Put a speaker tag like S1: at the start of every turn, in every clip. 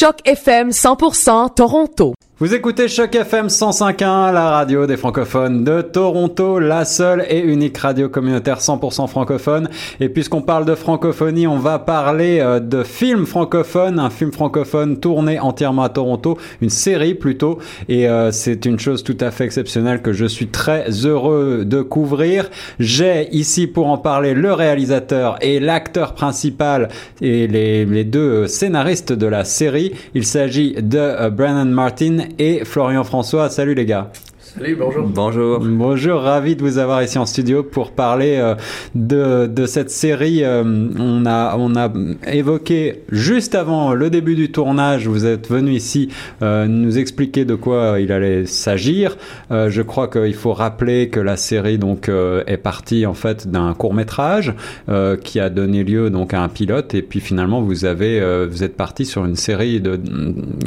S1: Choc FM 100% Toronto.
S2: Vous écoutez Choc FM 105.1, la radio des francophones de Toronto, la seule et unique radio communautaire 100% francophone. Et puisqu'on parle de francophonie, on va parler euh, de film francophone, un film francophone tourné entièrement à Toronto, une série plutôt. Et euh, c'est une chose tout à fait exceptionnelle que je suis très heureux de couvrir. J'ai ici pour en parler le réalisateur et l'acteur principal et les, deux scénaristes de la série. Il s'agit de euh, Brennan Martin et Florian François. Salut les gars.
S3: Salut, bonjour.
S4: Bonjour.
S2: Bonjour, ravi de vous avoir ici en studio pour parler euh, de, de cette série. Euh, on, a, on a évoqué juste avant le début du tournage, vous êtes venu ici euh, nous expliquer de quoi il allait s'agir. Euh, je crois qu'il faut rappeler que la série donc euh, est partie en fait d'un court métrage euh, qui a donné lieu donc à un pilote et puis finalement vous avez vous êtes parti sur une série de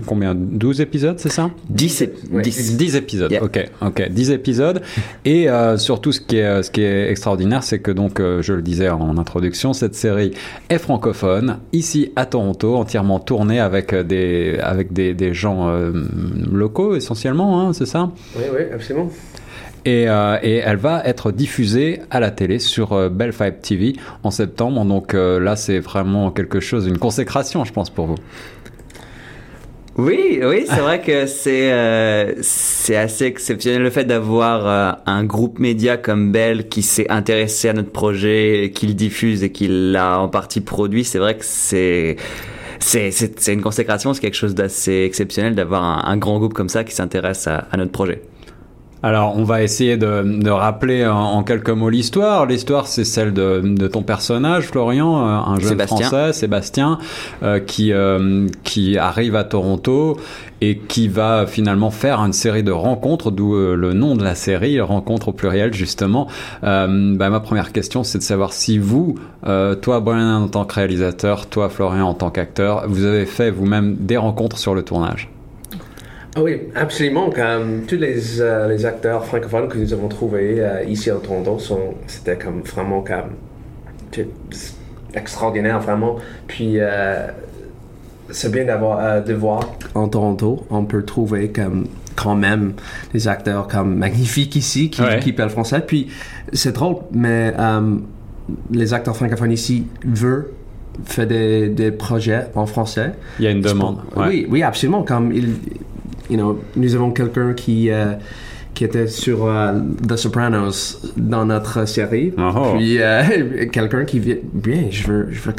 S2: combien? 12 épisodes, c'est ça?
S4: 10,
S3: Ouais.
S4: 10.
S2: 10 épisodes,
S4: Yeah.
S2: ok, ok, 10 épisodes. Et euh, surtout, ce qui est, ce qui est extraordinaire, c'est que donc, euh, je le disais en introduction, cette série est francophone, ici à Toronto, entièrement tournée avec euh, des, avec des, des gens euh, locaux essentiellement, hein, c'est ça?
S3: Oui, oui, absolument.
S2: et, euh, et elle va être diffusée à la télé sur euh, Bell Five TV en septembre. Donc euh, là, c'est vraiment quelque chose, une consécration, je pense, pour vous.
S4: Oui, oui, c'est vrai que c'est euh, c'est assez exceptionnel le fait d'avoir euh, un groupe média comme Bell qui s'est intéressé à notre projet, qui le diffuse et qui l'a en partie produit. C'est vrai que c'est c'est une consécration, c'est quelque chose d'assez exceptionnel d'avoir un, grand groupe comme ça qui s'intéresse à notre projet.
S2: Alors, on va essayer de, de rappeler en, en quelques mots l'histoire. L'histoire, c'est celle de, de ton personnage, Florian, euh, un jeune
S4: Sébastien.
S2: Français, Sébastien, euh, qui euh, qui arrive à Toronto et qui va finalement faire une série de rencontres, d'où euh, le nom de la série, rencontres au pluriel justement. Euh, bah, ma première question, c'est de savoir si vous, euh, toi, Brian en tant que réalisateur, toi, Florian en tant qu'acteur, vous avez fait vous-même des rencontres sur le tournage.
S3: Ah oui, absolument. Comme tous les, euh, les acteurs francophones que nous avons trouvés euh, ici à Toronto, sont, c'était comme vraiment comme extraordinaire, vraiment. Puis euh, c'est bien d'avoir euh, de voir en Toronto, on peut trouver comme quand même des acteurs comme magnifiques ici qui,
S2: Ouais.
S3: qui parlent français. Puis c'est drôle, mais euh, les acteurs francophones ici veulent faire des, des projets en français.
S2: Il y a une demande. ouais.
S3: Oui, oui, absolument. Comme il, you know, nous avons quelqu'un qui euh, qui était sur euh, The Sopranos dans notre série.
S2: Oh.
S3: Puis euh, quelqu'un qui vient, bien, je veux, je veux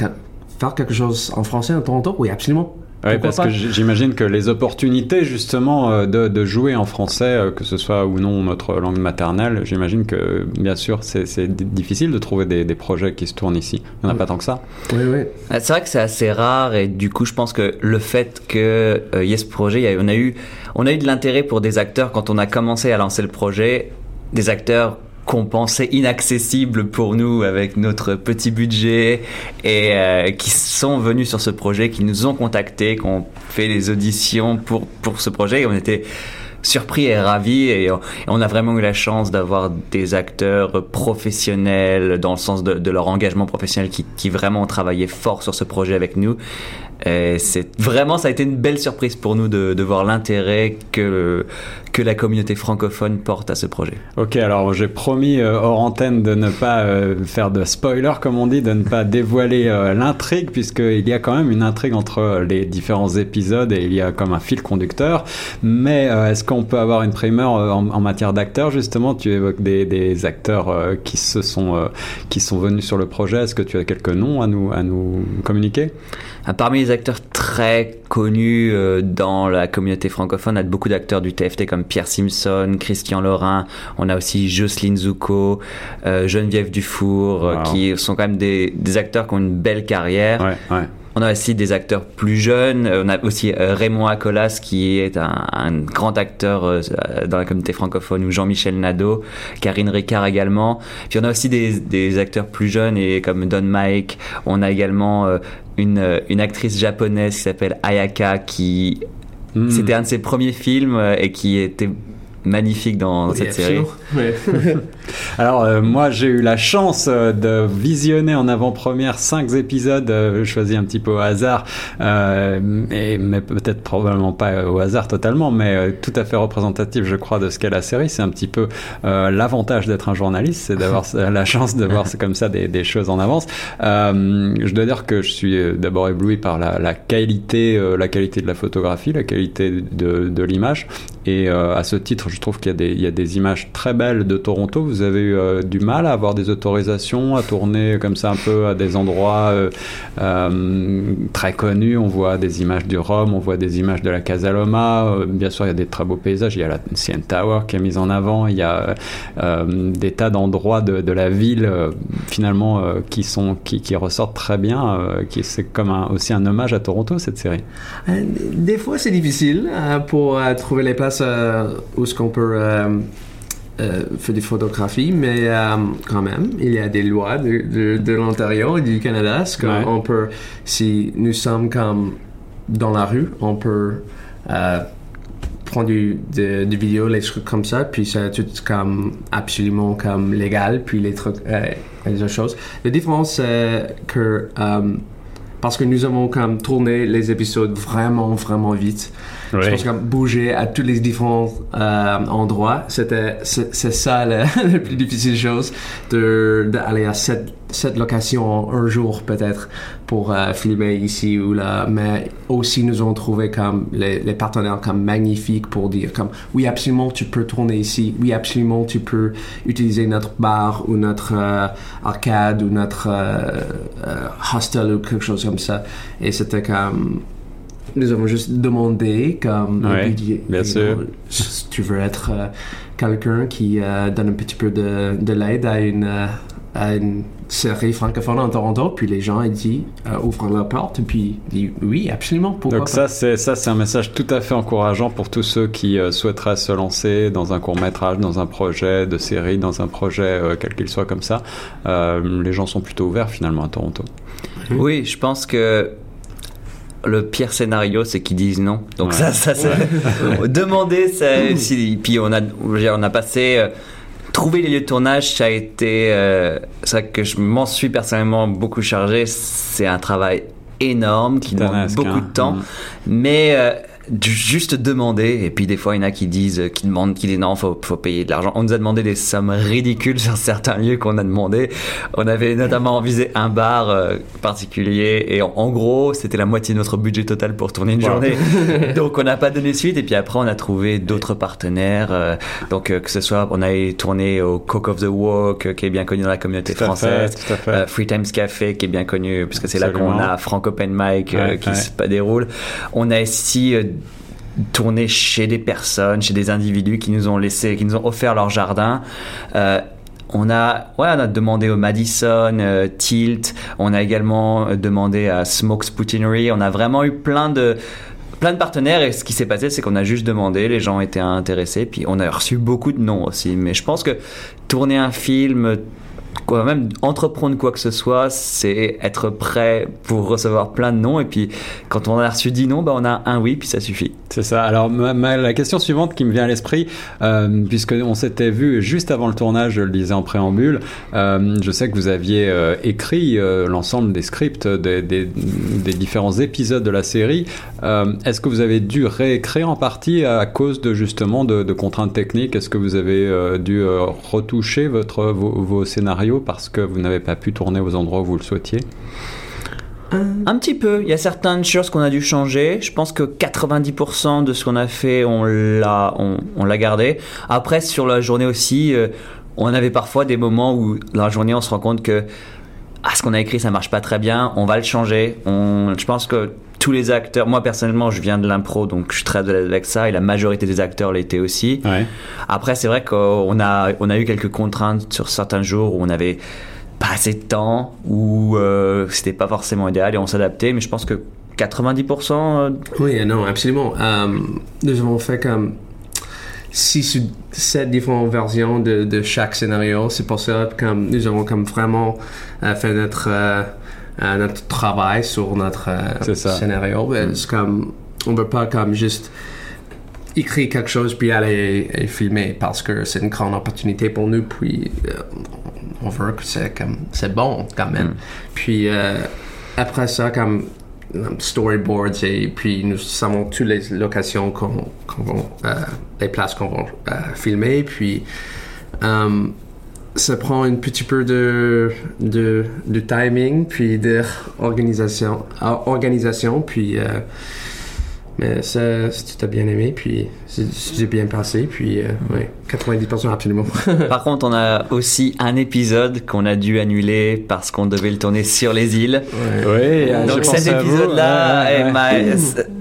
S3: faire quelque chose en français à Toronto? Oui, absolument.
S2: Oui, parce
S3: pas?
S2: que j'imagine que les opportunités justement euh, de, de jouer en français, euh, que ce soit ou non notre langue maternelle, j'imagine que bien sûr c'est c'est di- difficile de trouver des, des projets qui se tournent ici. Il n'y en a pas tant que ça.
S3: Oui, oui.
S4: Euh, C'est vrai que c'est assez rare et du coup je pense que le fait que euh, y ait ce projet, il y a- on a eu on a eu de l'intérêt pour des acteurs quand on a commencé à lancer le projet, des acteurs qu'on pensait inaccessibles pour nous avec notre petit budget et euh, qui sont venus sur ce projet, qui nous ont contactés, qui ont fait les auditions pour pour ce projet et on était surpris et ravis et on, a vraiment eu la chance d'avoir des acteurs professionnels dans le sens de, de leur engagement professionnel qui, qui vraiment ont travaillé fort sur ce projet avec nous. C'est vraiment ça a été une belle surprise pour nous de, de voir l'intérêt que que la communauté francophone porte à ce projet.
S2: Ok, alors j'ai promis euh, hors antenne de ne pas euh, faire de spoiler comme on dit, de ne pas dévoiler euh, l'intrigue puisqu'il y a quand même une intrigue entre les différents épisodes et il y a comme un fil conducteur. Mais euh, est-ce qu'on peut avoir une primeur euh, en, en matière d'acteurs justement? Tu évoques des, des acteurs euh, qui se sont euh, qui sont venus sur le projet. Est-ce que tu as quelques noms à nous à nous communiquer?
S4: Parmi les acteurs très connus euh, dans la communauté francophone, on a beaucoup d'acteurs du TFT comme Pierre Simpson, Christian Lorrain, on a aussi Jocelyne Zouko, euh, Geneviève Dufour, euh,
S2: Wow.
S4: qui sont quand même des, des acteurs qui ont une belle carrière.
S2: Ouais, ouais.
S4: On a aussi des acteurs plus jeunes. On a aussi Raymond Acolas qui est un, un grand acteur dans la communauté francophone ou Jean-Michel Nadeau, Karine Ricard également. Puis on a aussi des, des acteurs plus jeunes et comme Don Mike. On a également une, euh, une actrice japonaise qui s'appelle Ayaka qui
S2: Hmm.
S4: c'était un de ses premiers films euh, et qui était magnifiques dans
S3: Oui,
S4: cette série.
S3: Ouais.
S2: Alors euh, moi j'ai eu la chance euh, de visionner en avant-première cinq épisodes euh, choisis un petit peu au hasard, euh, et, mais peut-être probablement pas au hasard totalement, mais euh, tout à fait représentatif je crois de ce qu'est la série. C'est un petit peu euh, l'avantage d'être un journaliste, c'est d'avoir la chance de voir comme ça des, des choses en avance. Euh, je dois dire que je suis euh, d'abord ébloui par la, la qualité, euh, la qualité de la photographie, la qualité de, de l'image. Et euh, à ce titre, je trouve qu'il y, a des- images très belles de Toronto. Vous avez eu euh, du mal à avoir des autorisations, à tourner comme ça un peu à des endroits euh, euh, très connus? On voit des images du Rhum, on voit des images de la Casa Loma. Bien sûr, il y a des très beaux paysages. Il y a la CN Tower qui est mise en avant. Il y a des tas d'endroits de, la ville finalement qui ressortent très bien. c'est comme aussi un hommage à Toronto cette série.
S3: Des fois, c'est difficile euh, pour trouver les places où ce qu'on peut euh, euh, faire des photographies, mais euh, quand même, il y a des lois de, de, de l'Ontario et du Canada. Ce
S2: Ouais.
S3: on peut, si nous sommes comme dans la rue, on peut prendre du, de, des vidéos, les trucs comme ça, puis c'est tout comme absolument comme légal, puis les trucs, euh, les autres choses. La différence, c'est que euh, parce que nous avons comme tourné les épisodes vraiment, vraiment vite. Je pense comme bouger à tous les différents euh, endroits, c'était c'est c'est ça la, la plus difficile chose de d'aller à cette cette location un jour peut-être pour euh, filmer ici ou là, mais aussi nous avons trouvé comme les, les partenaires comme magnifiques pour dire comme oui absolument tu peux tourner ici, oui absolument tu peux utiliser notre bar ou notre euh, arcade ou notre euh, hostel ou quelque chose comme ça. Et c'était comme nous avons juste demandé comme
S2: Ouais,
S3: et puis,
S2: bien
S3: you
S2: sûr.
S3: know, si tu veux être euh, quelqu'un qui euh, donne un petit peu de, de l'aide à une euh, à une série francophone en Toronto puis les gens ils disent euh, ouvrent la porte et puis ils disent oui absolument pourquoi
S2: Donc
S3: pas.
S2: ça, c'est ça, c'est un message tout à fait encourageant pour tous ceux qui euh, souhaiteraient se lancer dans un court métrage, dans un projet de série, dans un projet euh, quel qu'il soit comme ça. Euh, les gens sont plutôt ouverts finalement à Toronto.
S4: Oui, je pense que le pire scénario, c'est qu'ils disent non. Donc
S2: Ouais.
S4: ça, ça, c'est demander. ça- si, puis on a, on a passé. euh, Trouver les lieux de tournage, ça a été. euh, c'est vrai que je m'en suis personnellement beaucoup chargé. C'est un travail énorme qui demande beaucoup
S2: hein.
S4: de temps.
S2: Mm.
S4: Mais euh, juste demander, et puis des fois il y en a qui disent, euh, qui demandent, qui disent non, faut, faut payer de l'argent. On nous a demandé des sommes ridicules sur certains lieux qu'on a demandé. On avait notamment visé un bar euh, particulier, et en, en gros c'était la moitié de notre budget total pour tourner une
S2: Wow.
S4: journée. Donc on n'a pas donné suite, et puis après on a trouvé d'autres partenaires. euh, donc euh, que ce soit, on a tourné au Coke of the Walk, qui est bien connu dans la communauté
S2: Tout
S4: française.
S2: fait, tout à fait.
S4: Free Times Café qui est bien connu puisque c'est là qu'on a Frank Open Mic
S2: Ouais,
S4: qui
S2: ouais.
S4: se déroule. On a aussi tourné chez des personnes, chez des individus qui nous ont laissé, qui nous ont offert leur jardin. Euh, on a, ouais, on a demandé au Madison, euh, Tilt. On a également euh, demandé à Smoke Spoutinery. On a vraiment eu plein de plein de partenaires et ce qui s'est passé c'est qu'on a juste demandé les gens étaient intéressés puis on a reçu beaucoup de noms aussi mais je pense que tourner un film quoi, même entreprendre quoi que ce soit, c'est être prêt pour recevoir plein de noms. Et puis, quand on a reçu 10 noms, bah, on a un oui, puis ça suffit.
S2: C'est ça. Alors la question suivante qui me vient à l'esprit, euh, puisque s'était vu juste avant le tournage, je le disais en préambule, euh, je sais que vous aviez euh, écrit euh, l'ensemble des scripts des, des- différents épisodes de la série. Est-ce que vous avez dû réécrire en partie à cause de justement de, contraintes techniques? Est-ce que vous avez dû retoucher votre vos scénarios? Parce que vous n'avez pas pu tourner aux endroits où vous le souhaitiez
S4: Un petit peu. Il y a certaines choses qu'on a dû changer. Je pense que 90% de ce qu'on a fait, on l'a, on, on l'a gardé. Après, sur la journée aussi, euh, on avait parfois des moments où, dans la journée, on se rend compte que ah, ce qu'on a écrit, ça marche pas très bien. On va le changer. On, je pense que tous les acteurs, moi personnellement, je viens de l'impro, donc je suis très à l'aise avec ça, et la majorité des acteurs l'étaient aussi.
S2: Ouais.
S4: Après, c'est vrai qu'on a, on a eu quelques contraintes sur certains jours où on avait pas assez de temps, où euh, c'était pas forcément idéal et on s'adaptait, mais je pense que 90%, euh,
S3: Oui, non, absolument. Euh, nous avons fait comme 6 ou 7 différentes versions de, de chaque scénario. C'est pour ça que nous avons comme vraiment fait notre, euh, notre travail sur notre euh, scénario. Euh, C'est comme, on ne veut pas comme juste écrire quelque chose puis aller et filmer parce que c'est une grande opportunité pour nous. Puis euh, on veut que c'est comme c'est bon quand même.
S4: Mm.
S3: Puis euh, après ça, comme storyboards et puis nous savons toutes les locations qu'on qu'on va, euh, les places qu'on va filmer. Puis ça prend un petit peu de, de, de timing, puis d'organisation, organisation, puis euh, mais ça, c'est tout a bien aimé, puis c'est c'est bien passé, puis euh, ouais, 90% absolument.
S4: Par contre, on a aussi un épisode qu'on a dû annuler parce qu'on devait le tourner sur les îles.
S2: Oui, je
S4: Donc cet épisode-là,
S2: Ouais, ouais.
S4: ma-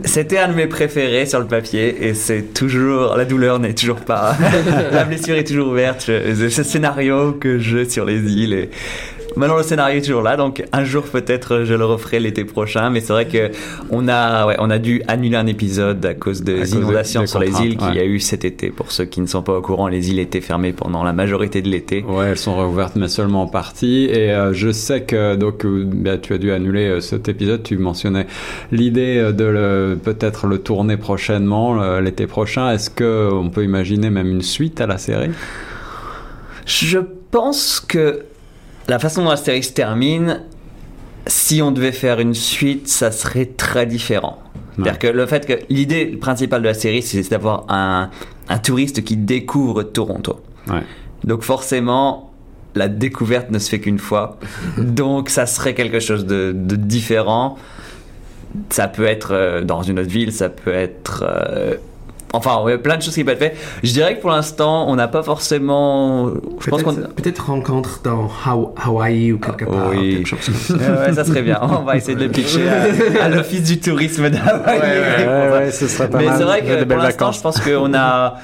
S4: c'était un de mes préférés sur le papier et c'est toujours la douleur n'est toujours pas, la blessure est toujours ouverte. Je- ce scénario que je sur les îles et maintenant le scénario est toujours là. Donc un jour peut-être je le referai l'été prochain. Mais c'est vrai que on a, ouais, on a dû annuler un épisode à cause des inondations
S2: des
S4: sur les îles qu'il y a eu cet été. Pour ceux qui ne sont pas au courant, les îles étaient fermées pendant la majorité de l'été.
S2: Ouais, elles sont réouvertes, mais seulement en partie. Et euh, je sais que donc euh, bah, tu as dû annuler euh, cet épisode. Tu mentionnais l'idée euh, de le peut-être le tourner prochainement, l'été prochain. Est-ce que on peut imaginer même une suite à la série?
S4: Je pense que la façon dont la série se termine, si on devait faire une suite, ça serait très différent. C'est-à-dire que le fait que l'idée principale de la série, c'est d'avoir un, un touriste qui découvre Toronto.
S2: Ouais.
S4: Donc forcément, la découverte ne se fait qu'une fois. Donc ça serait quelque chose de, de différent. Ça peut être euh, dans une autre ville, ça peut être... euh, Enfin, ouais, plein de choses qui peuvent être faites. Je dirais que pour l'instant, on n'a pas forcément... Je pense qu'on...
S3: Peut-être peut-être rencontre dans Haw- Hawaï ou quelque part.
S4: Oui.
S3: quelque chose comme ça.
S4: Ouais, ouais, ça serait bien. On va essayer de le pitcher à, à l'office du tourisme d'Hawaï.
S2: Ouais, ouais, ce serait pas
S4: Mais
S2: mal.
S4: c'est vrai que pour l'instant, je pense qu'on a,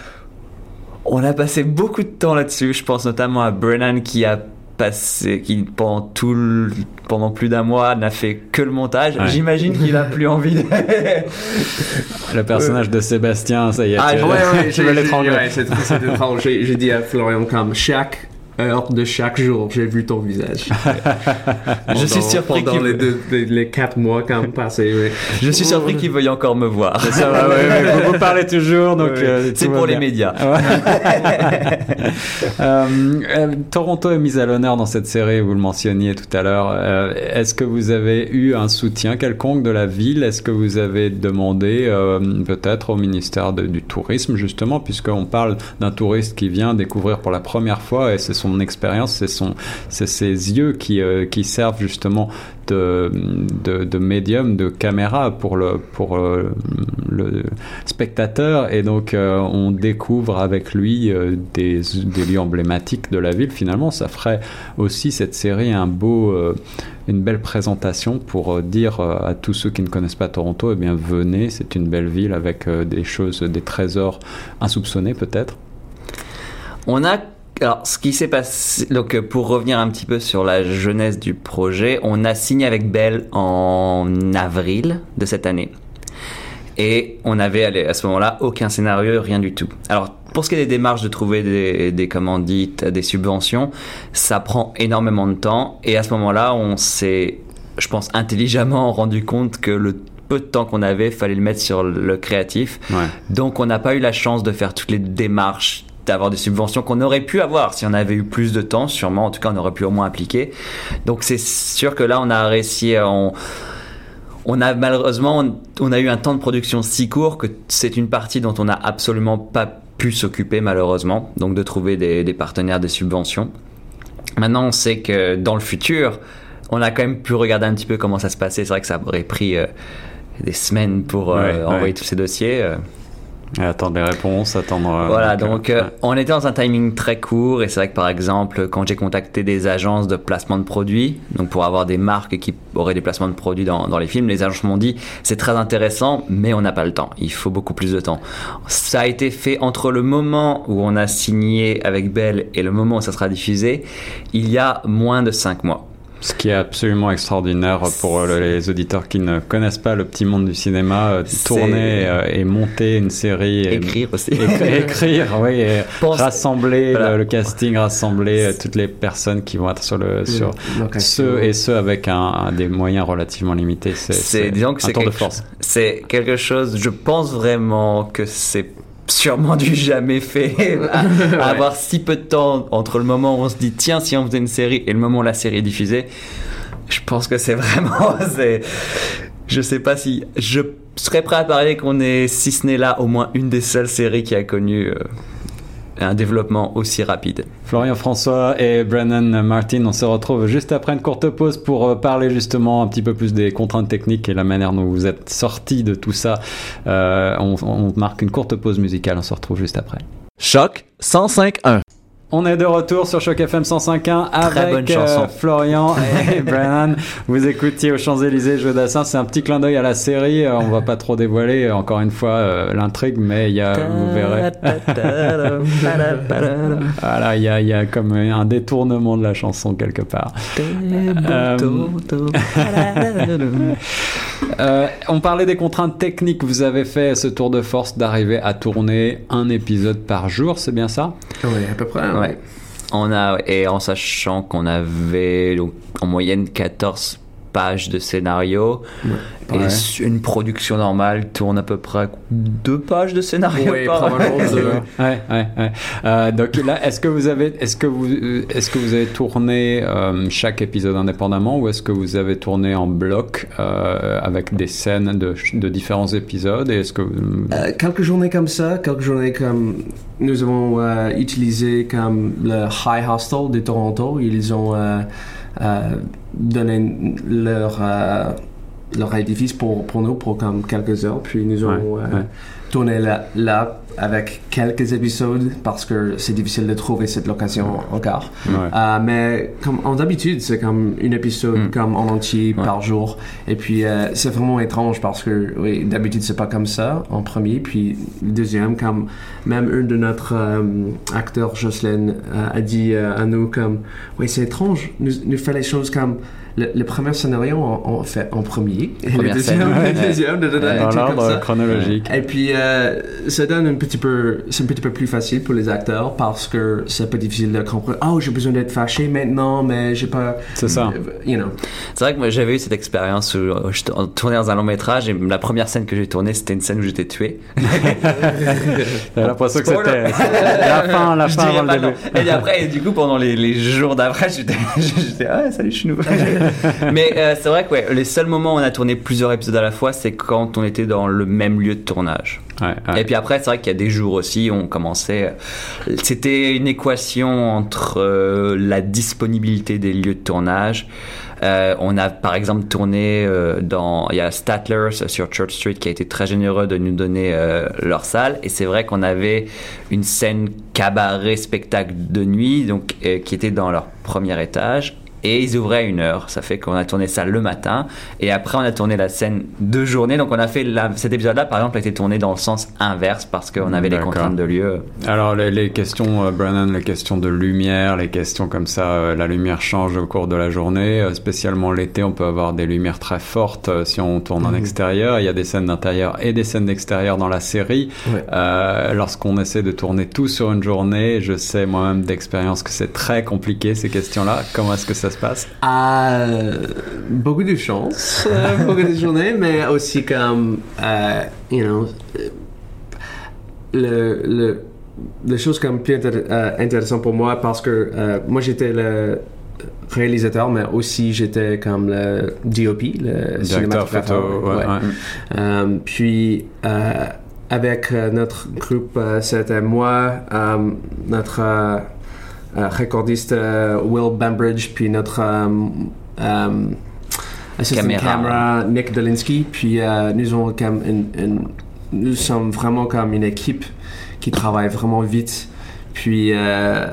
S4: on a passé beaucoup de temps là-dessus. Je pense notamment à Brennan qui a passé, qui pendant tout, le- pendant plus d'un mois n'a fait que le montage.
S2: Ouais.
S4: J'imagine qu'il a plus envie. De...
S2: Le personnage de Sébastien, ça y est.
S3: Ah,
S2: tu-
S3: ouais, ouais,
S2: tu veux l'étrangler.
S3: Ouais, c'est étrange. J'ai j'ai dit à Florian comme chaque heure de chaque jour, j'ai vu ton visage.
S4: Je suis surpris
S3: pendant les, deux- les, les quatre mois comme passé. oui.
S4: Je suis surpris qu'il veuille encore me voir.
S2: Ça va, ouais, ouais, vous, vous parlez toujours, donc
S3: Ouais.
S2: euh,
S4: C'est pour les
S2: bien.
S4: médias.
S2: Euh, euh, Toronto est mise à l'honneur dans cette série, vous le mentionniez tout à l'heure. Est-ce que vous avez eu un soutien quelconque de la ville? Est-ce que vous avez demandé peut-être au ministère de- du Tourisme, justement, puisqu'on parle d'un touriste qui vient découvrir pour la première fois et c'est son expérience, c'est son, c'est ses yeux qui, euh, qui servent justement de, de, médium, de caméra pour le, pour euh, le spectateur et donc euh, on découvre avec lui des, des lieux emblématiques de la ville. Finalement, ça ferait aussi cette série un beau, une belle présentation pour dire à tous ceux qui ne connaissent pas Toronto, eh bien venez, c'est une belle ville avec des choses, des trésors insoupçonnés peut-être.
S4: On a alors ce qui s'est passé donc euh, pour revenir un petit peu sur la jeunesse du projet, on a signé avec Bell en avril de cette année. Et on avait à ce moment-là aucun scénario, rien du tout. Alors pour ce qui est des démarches de trouver des, des commandites, des subventions, ça prend énormément de temps. Et à ce moment-là, on s'est, je pense, intelligemment rendu compte que le peu de temps qu'on avait, fallait le mettre sur le créatif.
S2: Ouais.
S4: Donc on n'a pas eu la chance de faire toutes les démarches d'avoir des subventions qu'on aurait pu avoir si on avait eu plus de temps, sûrement. En tout cas, on aurait pu au moins appliquer. Donc c'est sûr que là, on a réussi, à- on, on a malheureusement, on, on a eu un temps de production si court que c'est une partie dont on n'a absolument pas pu s'occuper malheureusement. Donc de trouver des, des partenaires, des subventions. Maintenant, on sait que dans le futur, on a quand même pu regarder un petit peu comment ça se passait. C'est vrai que ça aurait pris euh, des semaines pour euh,
S2: Ouais,
S4: envoyer
S2: ouais.
S4: tous ces dossiers. euh.
S2: Et attendre les réponses, attendre. euh,
S4: Voilà,
S2: donc,
S4: donc
S2: euh,
S4: euh,
S2: ouais.
S4: on était dans un timing très court et c'est vrai que par exemple quand j'ai contacté des agences de placement de produits, donc pour avoir des marques qui auraient des placements de produits dans, dans les films, les agences m'ont dit c'est très intéressant mais on n'a pas le temps, il faut beaucoup plus de temps. Ça a été fait entre le moment où on a signé avec Bell et le moment où ça sera diffusé, il y a moins de 5 mois.
S2: Ce qui est absolument extraordinaire pour euh, les auditeurs qui ne connaissent pas le petit monde du cinéma, euh, tourner euh, et monter une série. et-
S4: Écrire aussi.
S2: Écri- écrire, oui, et
S4: Pense-
S2: rassembler
S4: Voilà.
S2: le, le casting, rassembler toutes les personnes qui vont être sur le sur ceux et ceux avec un, un des moyens relativement limités. C'est un tour de force.
S4: c'est quelque chose. Je pense vraiment que c'est sûrement du jamais fait. à, avoir si peu de temps entre le moment où on se dit tiens si on faisait une série et le moment où la série est diffusée, je pense que c'est vraiment c'est je sais pas si je serais prêt à parier qu'on est si ce n'est là au moins une des seules séries qui a connu euh, un développement aussi rapide.
S2: Florian François et Brennan Martin, on se retrouve juste après une courte pause pour euh, parler justement un petit peu plus des contraintes techniques et la manière dont vous êtes sortis de tout ça. Euh, on, on marque une courte pause musicale, on se retrouve juste après.
S1: Choc 105.1.
S2: On est de retour sur Choc FM 105.1
S4: Très bonne
S2: avec euh, Florian et Brennan. Vous écoutiez aux Champs-Élysées Jeux d'Assin. C'est un petit clin d'œil à la série. Euh, On va pas trop dévoiler euh, encore une fois euh, l'intrigue, mais il y a, vous verrez. Voilà, il y a, il y a comme un détournement de la chanson quelque part. On parlait des contraintes techniques. Vous avez fait ce tour de force d'arriver à tourner un épisode par jour, c'est bien ça?
S3: Oui, à peu près.
S4: Ouais. On a, et en sachant qu'on avait en moyenne 14 pages de scénario, et
S2: Ouais.
S4: une production normale tourne à peu près deux pages de scénario
S3: Oui,
S4: par
S3: probablement deux.
S2: Ouais, ouais, ouais. Euh, donc là, est-ce que vous avez, est-ce que vous, est-ce que vous avez tourné euh, chaque épisode indépendamment ou est-ce que vous avez tourné en bloc euh, avec des scènes de, de différents épisodes et est-ce que vous-
S3: Euh, quelques journées comme ça, quelques journées comme nous avons euh, utilisé comme le High Hostel de Toronto. Ils ont euh, donné leur euh, leur édifice pour, pour nous pour comme quelques heures. Puis nous avons
S2: Ouais,
S3: euh,
S2: ouais.
S3: Tourné là, là avec quelques épisodes parce que c'est difficile de trouver cette location encore.
S2: Ouais.
S3: Euh, mais comme en d'habitude, c'est comme un épisode
S4: Mm.
S3: comme en entier
S4: Ouais.
S3: par jour. Et puis euh, c'est vraiment étrange parce que oui, d'habitude c'est pas comme ça en premier. Puis le deuxième, comme même un de notre euh, acteurs, Jocelyn, euh, a dit à nous comme oui c'est étrange. Nous, nous fait les choses comme le, le premier scénario on, on fait en premier et le deuxième,
S4: scène.
S3: le deuxième,
S2: dans l'ordre chronologique.
S3: Et puis, euh, ça donne un petit peu, c'est un petit peu plus facile pour les acteurs parce que c'est un peu difficile de comprendre. Oh, j'ai besoin d'être fâché maintenant, mais j'ai pas.
S2: C'est ça.
S3: euh, You know.
S4: C'est vrai que moi j'avais eu cette expérience où euh, je tour- tournais dans un long métrage et la première scène que j'ai tournée c'était une scène où j'étais tué.
S2: J'ai l'impression que c'était la fin, la fin avant
S4: pas
S2: le début.
S4: Et après, et du coup, pendant les, les jours d'après, j'étais, j'étais, ah, salut, je suis nouveau. Mais euh, c'est vrai que ouais, les seuls moments où on a tourné plusieurs épisodes à la fois, c'est quand on était dans le même lieu de tournage.
S2: Ouais, ouais.
S4: Et puis après, c'est vrai qu'il y a des jours aussi où on commençait. euh, C'était une équation entre euh, la disponibilité des lieux de tournage. Euh, on a par exemple tourné dans. Il y a Statler sur Church Street qui a été très généreux de nous donner leur salle. Et c'est vrai qu'on avait une scène cabaret spectacle de nuit, donc qui était dans leur premier étage. Et ils ouvraient à une heure. Ça fait qu'on a tourné ça le matin. Et après, on a tourné la scène de journée. Donc, on a fait la- cet épisode-là, par exemple, a été tourné dans le sens inverse parce qu'on avait les contraintes de lieu.
S2: Alors les, les questions, euh, Brennan, les questions de lumière, les questions comme ça, euh, la lumière change au cours de la journée, euh, spécialement l'été, on peut avoir des lumières très fortes euh, si on tourne en extérieur. Il y a des scènes d'intérieur et des scènes d'extérieur dans la série.
S3: Ouais.
S2: Euh, Lorsqu'on essaie de tourner tout sur une journée, je sais moi-même d'expérience que c'est très compliqué ces questions-là. Comment est-ce que ça se passe
S3: Ah, beaucoup de chance, euh, beaucoup de journées, mais aussi comme, euh, you know, euh, le, le, les choses comme plus intér- euh, intéressantes pour moi parce que euh, moi j'étais le réalisateur, mais aussi j'étais comme le DOP, le
S2: Directeur photo, ouais,
S3: Ouais.
S2: ouais.
S3: Euh, puis euh, avec euh, notre groupe, euh, c'était moi, euh, notre euh, euh, recordiste euh, Will Bambridge, puis notre euh, euh, assistant
S4: Caméra.
S3: caméra Nick Dolinsky, puis euh, nous avons comme une- une- nous sommes vraiment comme une équipe qui travaille vraiment vite, puis euh,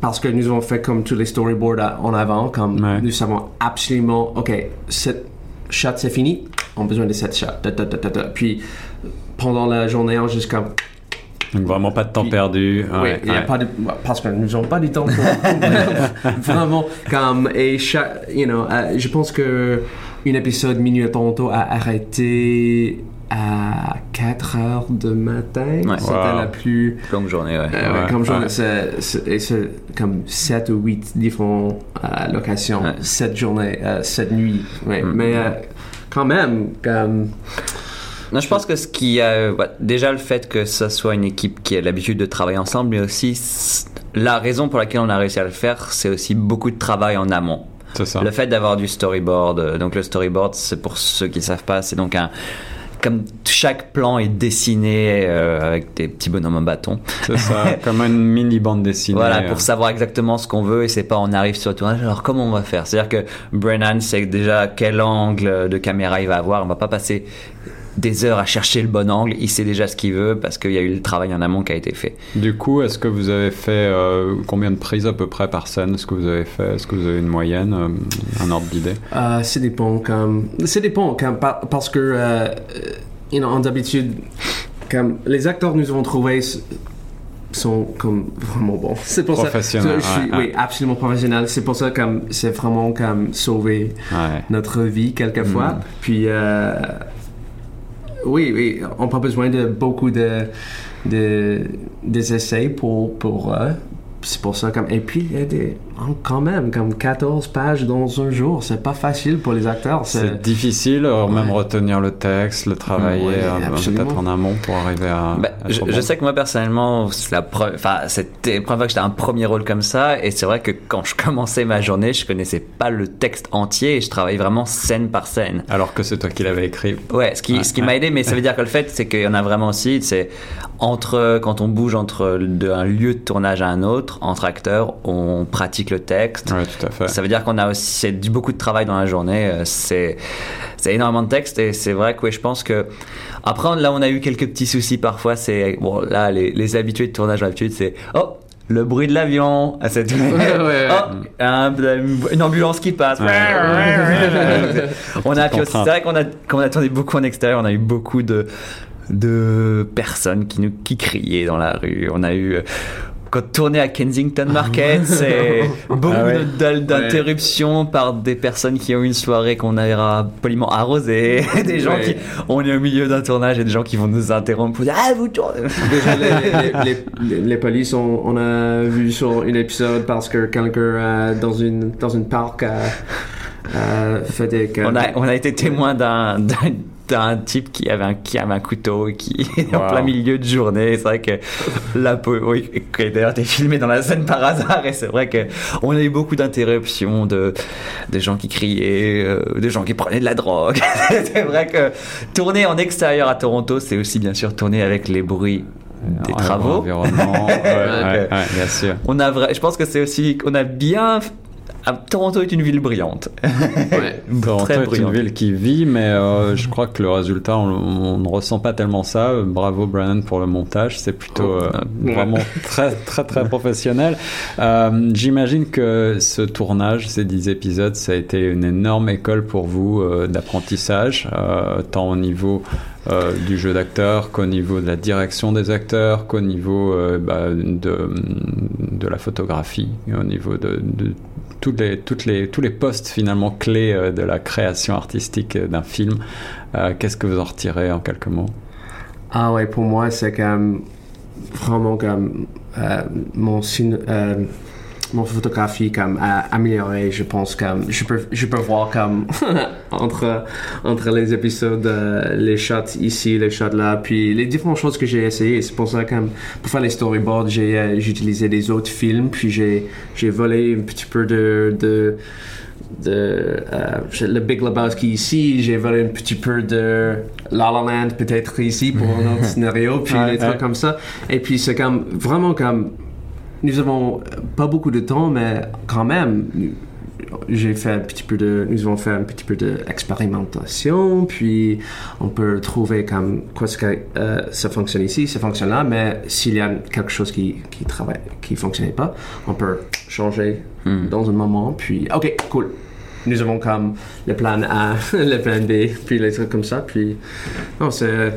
S3: parce que nous avons fait comme tous les storyboards à- en avant, comme
S2: Ouais.
S3: nous savons absolument, ok, cette shot c'est fini, on a besoin de cette shot, puis pendant la journée, on juste comme
S2: Donc vraiment pas de temps
S3: Puis-
S2: perdu.
S3: oui,
S2: Ouais,
S3: il a
S2: ouais.
S3: pas de, parce que nous n'avons pas du temps pour vraiment comme et chaque, you know, euh, je pense que une épisode Minuit à Toronto a arrêté à 4 heures de matin.
S4: Ouais.
S3: C'était
S2: Wow.
S3: la plus
S4: Longue journée, ouais.
S3: euh, ouais,
S2: Ouais,
S3: comme genre,
S2: ouais.
S3: c'est, c'est- et c'est comme 7 ou 8 différentes euh, locations,
S4: Ouais.
S3: 7 journées, 7 nuits. Ouais.
S2: Mm.
S3: Mais euh, quand même, comme
S4: Non, je pense que ce qui a bah, déjà le fait que ce soit une équipe qui a l'habitude de travailler ensemble, mais aussi la raison pour laquelle on a réussi à le faire, c'est aussi beaucoup de travail en amont.
S2: C'est ça.
S4: Le fait d'avoir du storyboard, euh, donc le storyboard, c'est pour ceux qui ne savent pas, c'est donc un comme chaque plan est dessiné euh, avec des petits bonhommes en bâton.
S2: C'est ça. Comme une mini bande dessinée.
S4: Voilà,
S2: euh.
S4: pour savoir exactement ce qu'on veut et c'est pas on arrive sur le tournage, alors comment on va faire? C'est-à-dire que Brennan sait déjà quel angle de caméra il va avoir, on va pas passer des heures à chercher le bon angle, il sait déjà ce qu'il veut parce qu'il y a eu le travail en amont qui a été fait.
S2: Du coup, est-ce que vous avez fait euh, combien de prises à peu près par scène? Est-ce que vous avez fait Est-ce que vous avez une moyenne, euh, un ordre d'idée?
S3: Euh, ça dépend comme ça dépend comme par- parce que euh, you know, en d'habitude comme les acteurs que nous avons trouvés sont comme vraiment bons. C'est pour
S2: Professionnels,
S3: ça je suis
S2: ouais,
S3: oui absolument professionnel. C'est pour ça comme c'est vraiment comme sauver
S2: Ouais.
S3: notre vie quelquefois.
S2: Mm.
S3: puis euh, oui oui on n'a pas besoin de beaucoup de, de des essais pour pour eux c'est pour ça comme et puis il y a des quand même comme 14 pages dans un jour c'est pas facile pour les acteurs
S2: C'est difficile, euh, même retenir le texte, le travailler
S3: Ouais,
S2: euh, peut-être en amont pour arriver à.
S4: Bah,
S2: à
S4: je, sais que moi personnellement, c'était la première fois que j'étais un premier rôle comme ça, et c'est vrai que quand je commençais ma journée, je connaissais pas le texte entier et je travaillais vraiment scène par scène.
S2: Alors que c'est toi qui l'avais écrit.
S4: Ouais, ce qui,
S2: Ouais,
S4: ce qui
S2: ouais.
S4: m'a aidé, mais ça veut dire que le fait, c'est qu'il y en a vraiment aussi, c'est entre, quand on bouge entre d'un lieu de tournage à un autre, entre acteurs, on pratique le texte.
S2: Ouais, tout à fait.
S4: Ça veut dire qu'on a aussi c'est du beaucoup de travail dans la journée. euh, C'est c'est énormément de texte et c'est vrai que ouais, je pense que après là on a eu quelques petits soucis parfois. C'est bon là les, les habitués de tournage d'habitude c'est oh le bruit de l'avion, c'est tout.
S3: ouais.
S4: Oh, un- une ambulance qui passe. on a c'est vrai qu'on a qu'on attendait beaucoup en extérieur. On a eu beaucoup de de personnes qui nous qui criaient dans la rue. On a eu euh, quand tourner à Kensington Market, c'est beaucoup
S2: Ah ouais.
S4: d'interruptions par des personnes qui ont une soirée qu'on a poliment arrosée, des gens
S3: Ouais.
S4: qui, on est au milieu d'un tournage et des gens qui vont nous interrompre pour dire ah vous tournez.
S3: Déjà, les, les, les, les- les polices, on, on a vu sur un épisode parce que quelqu'un euh, dans une dans une parc a, a fait des.
S4: On a, on a été témoin d'un, d'un, d'un type qui avait un, qui avait un couteau et qui est en plein milieu de journée. C'est vrai que la oui, d'ailleurs été filmé dans la scène par hasard et c'est vrai que on a eu beaucoup d'interruptions de, des gens qui criaient, euh, des gens qui prenaient de la drogue. c'est vrai que tourner en extérieur à Toronto, c'est aussi bien sûr tourner avec les bruits des travaux.
S2: Environnement. ouais, ouais, ouais, bien sûr.
S4: On a vrai, je pense que c'est aussi qu'on a bien. Ah, Toronto est une ville brillante.
S3: Ouais.
S2: Toronto
S4: Très
S2: est une ville qui vit, mais euh, je crois que le résultat, on, on ne ressent pas tellement ça. Bravo Brandon pour le montage, c'est plutôt euh,
S3: Ouais.
S2: vraiment très très très professionnel. Euh, J'imagine que ce tournage, ces 10 épisodes, ça a été une énorme école pour vous euh, d'apprentissage, euh, tant au niveau euh, du jeu d'acteur qu'au niveau de la direction des acteurs, qu'au niveau euh, bah, de, de la photographie, au niveau de, de toutes les, toutes les, tous les postes finalement clés euh, de la création artistique euh, d'un film. Euh, Qu'est-ce que vous en retirez en quelques mots?
S3: Ah ouais, pour moi, c'est comme vraiment comme mon euh, mon photographie comme a amélioré. Je pense comme je peux je peux voir comme entre entre les épisodes, euh, les shots ici, les shots là, puis les différentes choses que j'ai essayé. C'est pour ça comme pour faire les storyboards, j'ai euh, utilisé des autres films, puis j'ai j'ai volé un petit peu de de de euh, le Big Lebowski ici, j'ai volé un petit peu de La La Land peut-être ici pour un autre scénario, puis
S2: Ouais,
S3: des trucs comme ça. Et puis c'est comme vraiment comme nous avons pas beaucoup de temps, mais quand même nous- j'ai fait un petit peu de nous avons fait un petit peu d'expérimentation, puis on peut trouver comme quoi ce que euh, ça fonctionne ici, ça fonctionne là, mais s'il y a quelque chose qui qui travaille qui fonctionnait pas, on peut changer
S4: Hmm.
S3: dans un moment, puis ok, cool. Nous avons comme le plan A, le plan B, puis les trucs comme ça, puis non, c'est.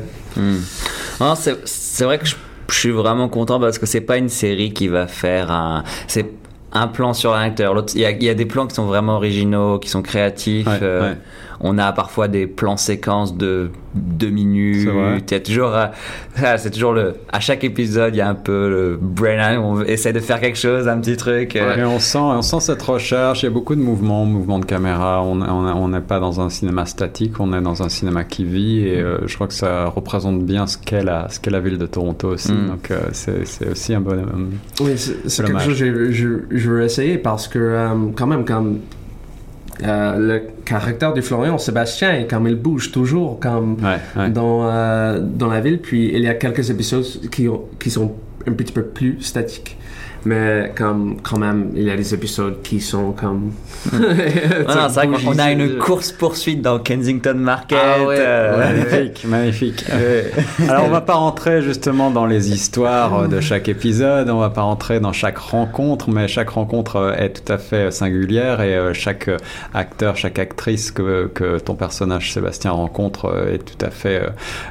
S4: Non, c'est c'est vrai que je, je suis vraiment content parce que c'est pas une série qui va faire un. C'est un plan sur un acteur. L'autre, il y a, il y a des plans qui sont vraiment originaux, qui sont créatifs.
S2: Ouais,
S4: euh,
S2: ouais.
S4: On a parfois des plans séquences de deux minutes.
S2: C'est
S4: toujours, euh, ah, c'est toujours le, à chaque épisode, il y a un peu le brain, on essaie de faire quelque chose, un petit truc. euh,
S2: Et on sent, on sent cette recherche. Il y a beaucoup de mouvements, mouvements de caméra. On n'est pas dans un cinéma statique, on est dans un cinéma qui vit. Et euh, je crois que ça représente bien ce qu'est la, ce qu'est la ville de Toronto aussi.
S4: Mm.
S2: Donc euh, c'est c'est aussi un bon. euh,
S3: Oui, c'est c'est quelque chose que je, je, je veux essayer parce que, euh, quand même, comme euh, le caractère du Florian, Sébastien, comme il bouge toujours comme
S2: Ouais, ouais.
S3: dans, euh, dans la ville, puis il y a quelques épisodes qui, ont- qui sont un petit peu plus statiques. Mais comme, quand même, il y a des épisodes qui sont comme...
S4: Ah non, c'est vrai qu'on on a une course poursuite dans Kensington Market.
S3: Ah ouais,
S4: euh,
S2: Magnifique, magnifique.
S4: ouais.
S2: Alors on va pas rentrer justement dans les histoires euh, de chaque épisode, on va pas rentrer dans chaque rencontre, mais chaque rencontre euh, est tout à fait singulière et chaque acteur, chaque actrice que, que ton personnage Sébastien rencontre est tout à fait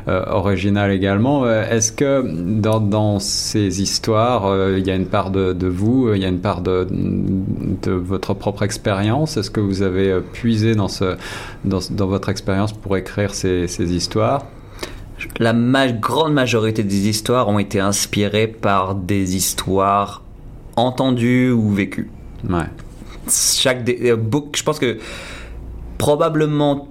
S2: original également. Est-ce que dans, dans ces histoires, euh, il y a une part de, de vous, il y a une part de, de votre propre expérience Est-ce que vous avez euh, puisé dans, ce, dans, dans votre expérience pour écrire ces, ces histoires?
S4: La ma- grande majorité des histoires ont été inspirées par des histoires entendues ou vécues.
S2: Ouais.
S4: Chaque des- euh, je pense que probablement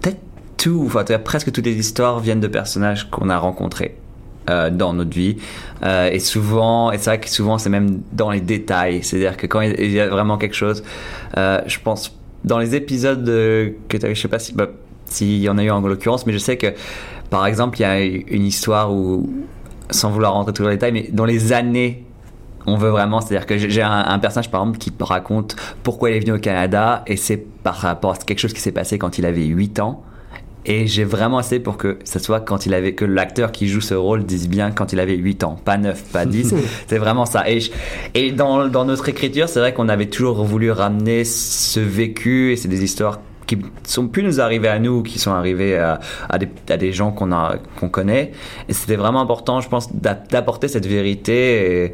S4: peut-être tout, enfin presque toutes les histoires viennent de personnages qu'on a rencontrés euh, dans notre vie. Euh, et souvent, et c'est vrai que souvent c'est même dans les détails. C'est-à-dire que quand il y a vraiment quelque chose, euh, je pense dans les épisodes que tu je sais pas si, bah, s'il y en a eu en l'occurrence, mais je sais que par exemple il y a une histoire où, sans vouloir rentrer tout dans les détails, mais dans les années on veut vraiment, c'est-à-dire que j'ai un, un personnage par exemple qui raconte pourquoi il est venu au Canada et c'est par rapport à quelque chose qui s'est passé quand il avait 8 ans. Et j'ai vraiment essayé pour que ce soit quand il avait que l'acteur qui joue ce rôle dise bien quand il avait 8 ans, pas 9, pas 10. c'est vraiment ça. Et, je- et dans, dans notre écriture, c'est vrai qu'on avait toujours voulu ramener ce vécu et c'est des histoires qui sont plus nous arrivées à nous, qui sont arrivées à, à, des, à des gens qu'on a qu'on connaît. Et c'était vraiment important, je pense, d'a- d'apporter cette vérité. Et,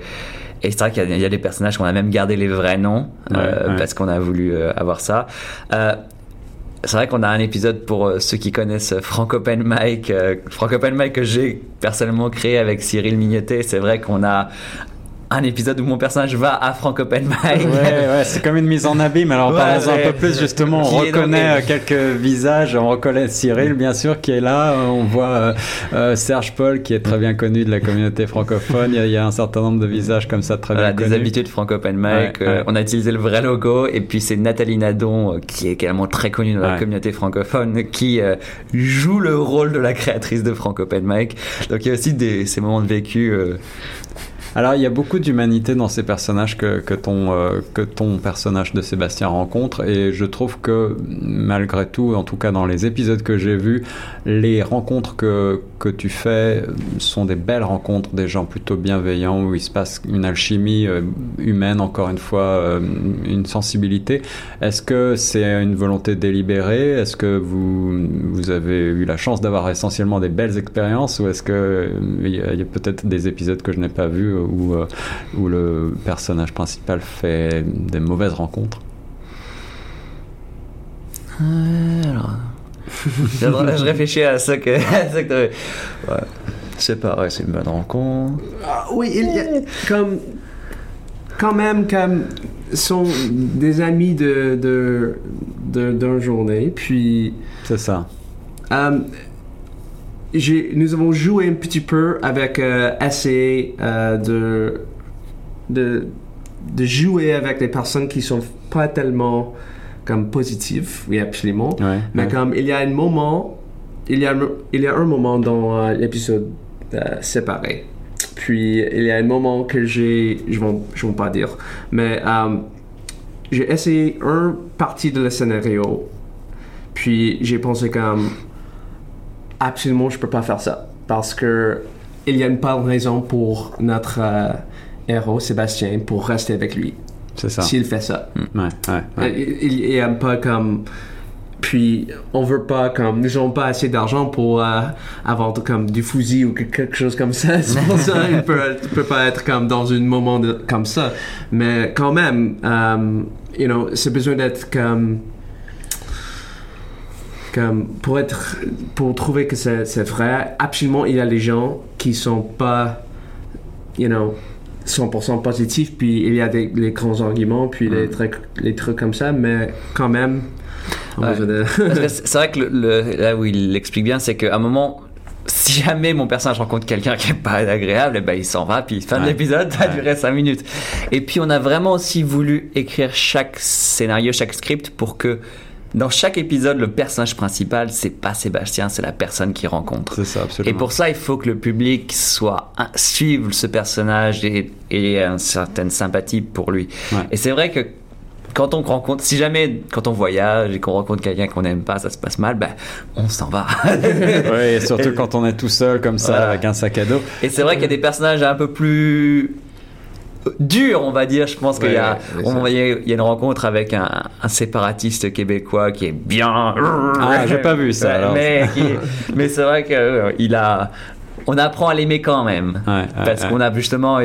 S4: et c'est vrai qu'il y, a- il y a des personnages qu'on a même gardé les vrais noms
S2: Ouais,
S4: euh,
S2: ouais.
S4: parce qu'on a voulu euh, avoir ça. Euh, c'est vrai qu'on a un épisode pour euh, ceux qui connaissent Frank Open Mike, euh, Frank Open Mike que j'ai personnellement créé avec Cyril Mignotet. C'est vrai qu'on a un épisode où mon personnage va à Frank Open Mike.
S2: Ouais, ouais, c'est comme une mise en abîme. Alors,
S4: Ouais,
S2: parlons un peu plus, justement. On reconnaît euh, quelques visages. On reconnaît Cyril, bien sûr, qui est là. On voit euh, euh, Serge Paul, qui est très bien connu de la communauté francophone. Il y a, il y a un certain nombre de visages comme ça, très
S4: Voilà,
S2: bien
S4: des
S2: connus.
S4: habitudes Frank.
S2: Ouais,
S4: euh, on a utilisé le vrai logo. Et puis c'est Nathalie Nadon, qui est également très connue dans la communauté francophone, qui euh, joue le rôle de la créatrice de Frank Open Mike. Donc il y a aussi des, ces moments de vécu.
S2: Alors, il y a beaucoup d'humanité dans ces personnages que, que, ton, euh, que ton personnage de Sébastien rencontre. Et je trouve que, malgré tout, en tout cas dans les épisodes que j'ai vus, les rencontres que, que tu fais sont des belles rencontres, des gens plutôt bienveillants, où il se passe une alchimie euh, humaine, encore une fois, euh, une sensibilité. Est-ce que c'est une volonté délibérée? Est-ce que vous, vous avez eu la chance d'avoir essentiellement des belles expériences? Ou est-ce que euh, il y a, peut-être des épisodes que je n'ai pas vus où, euh, où le personnage principal fait des mauvaises rencontres?
S4: Euh. Je je réfléchis à ça que. à ça que ouais. Sais pas, ouais, c'est une bonne rencontre.
S3: Ah, oui, il y a comme quand même comme sont des amis de de d'une journée. Puis
S2: C'est ça.
S3: euh, nous avons joué un petit peu avec euh, essayer euh, de de de jouer avec des personnes qui sont pas tellement comme positives, oui absolument.
S2: Ouais,
S3: Mais
S2: ouais.
S3: comme il y a un moment, il y a, il y a un moment dans euh, l'épisode euh, séparé. Puis il y a un moment que j'ai, je ne vais, pas dire, mais euh, j'ai essayé un partie de le scénario. Puis j'ai pensé comme absolument je peux pas faire ça parce que il y a une bonne raison pour notre héros Sébastien pour rester avec lui
S2: C'est ça.
S3: s'il fait ça.
S2: Ouais, ouais, ouais.
S3: Il, il, il aime pas comme. Puis on veut pas comme. Nous n'avons pas assez d'argent pour euh, avoir comme du fusil ou que- quelque chose comme ça. C'est pour ça il peut, peut pas être comme dans un moment de- comme ça. Mais quand même, euh, you know, c'est besoin d'être comme. comme pour être pour trouver que c'est c'est vrai absolument il y a les gens qui sont pas you know 100% positifs puis il y a des les grands arguments puis les trucs les trucs comme ça mais quand même
S4: Ouais.
S3: de-
S4: c'est vrai que le, le- là où il l'explique bien, c'est qu'à un moment, si jamais mon personnage rencontre quelqu'un qui est pas agréable, eh ben il s'en va, puis fin de
S2: Ouais.
S4: l'épisode, ça a
S2: Ouais.
S4: duré 5 minutes. Et puis on a vraiment aussi voulu écrire chaque scénario, chaque script pour que dans chaque épisode, le personnage principal, c'est pas Sébastien, c'est la personne qu'il rencontre.
S2: C'est ça, absolument.
S4: Et pour ça, il faut que le public soit suive ce personnage et, et ait une certaine sympathie pour lui.
S2: Ouais.
S4: Et c'est vrai que quand on rencontre, si jamais quand on voyage et qu'on rencontre quelqu'un qu'on n'aime pas, ça se passe mal, ben on s'en va.
S2: Oui, surtout quand on est tout seul comme ça
S4: Voilà.
S2: avec un sac à dos.
S4: et c'est vrai qu'il y a des personnages un peu plus durs, on va dire. Je pense qu'il y a, on il y a une rencontre avec un, un séparatiste québécois qui est bien.
S2: Ah, j'ai pas vu ça,
S4: Ouais,
S2: alors.
S4: Mais, mais c'est vrai que euh, a. On apprend à l'aimer quand même.
S2: Ouais,
S4: Parce
S2: ouais.
S4: qu'on a justement,